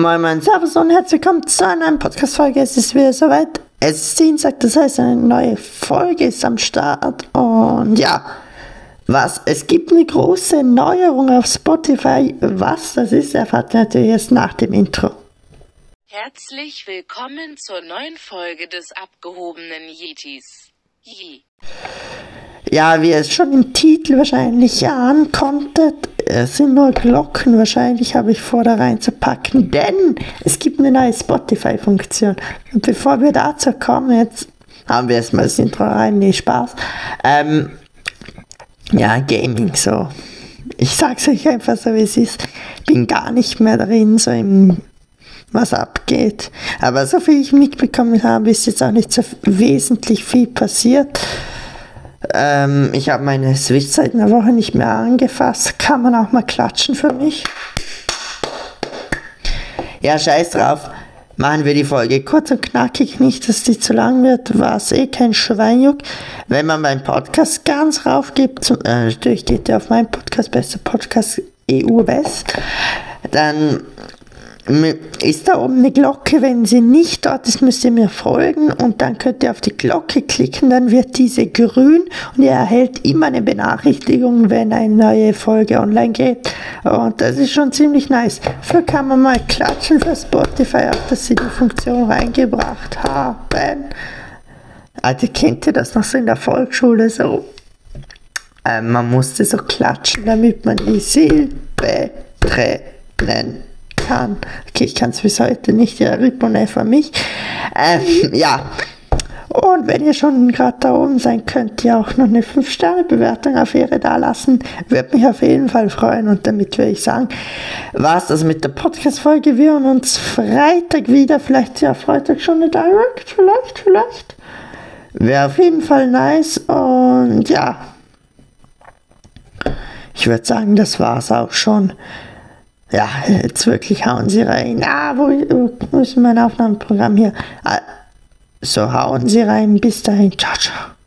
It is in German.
Moin Moin, Servus und herzlich willkommen zu einer neuen Podcast-Folge. Es ist wieder soweit. Es ist Dienstag, das heißt, eine neue Folge ist am Start. Und ja, was? Es gibt eine große Neuerung auf Spotify. Was das ist, erfahrt ihr natürlich erst nach dem Intro. Herzlich willkommen zur neuen Folge des abgehobenen Yetis. Yee. Ja, wie ihr es schon im Titel wahrscheinlich ahnen konntet, es sind nur Glocken wahrscheinlich, habe ich vor, da reinzupacken, denn es gibt eine neue Spotify-Funktion. Und bevor wir dazu kommen, jetzt haben wir erstmal das Intro rein, nee, Spaß. Ähm, ja, Gaming so. Ich sag's euch einfach so, wie es ist. Bin gar nicht mehr drin, so im was abgeht. Aber so viel ich mitbekommen habe, ist jetzt auch nicht so wesentlich viel passiert. Ähm, ich habe meine Switch seit einer Woche nicht mehr angefasst. Kann man auch mal klatschen für mich? Ja, scheiß drauf. Machen wir die Folge kurz und knackig, nicht, dass die zu lang wird, was eh kein Schweinjuck. Wenn man meinen Podcast ganz rauf gibt, zum, äh, natürlich geht der auf meinen Podcast, bester Podcast EU West, dann ist da oben eine Glocke. Wenn sie nicht dort ist, müsst ihr mir folgen und dann könnt ihr auf die Glocke klicken, dann wird diese grün und ihr erhält immer eine Benachrichtigung, wenn eine neue Folge online geht. Und das ist schon ziemlich nice. Dafür kann man mal klatschen für Spotify, auch dass sie die Funktion reingebracht haben. Also kennt ihr das noch so in der Volksschule so? Äh, man musste so klatschen, damit man die Silbe trennen kann. Okay, ich kann es bis heute nicht, ja, Ripone für mich. Ähm, ja. Und wenn ihr schon gerade da oben seid, könnt ihr auch noch eine 5-Sterne-Bewertung auf Ehre da lassen. Würde mich auf jeden Fall freuen. Und damit würde ich sagen, war es das mit der Podcast-Folge. Wir hören uns Freitag wieder. Vielleicht ja Freitag schon eine Direct. Vielleicht, vielleicht. Wäre auf jeden Fall nice. Und ja. Ich würde sagen, das war es auch schon. Ja, jetzt wirklich hauen sie rein. Ah, wo, wo ist mein Aufnahmeprogramm hier? Ah, so hauen sie rein. Bis dahin. Ciao, ciao.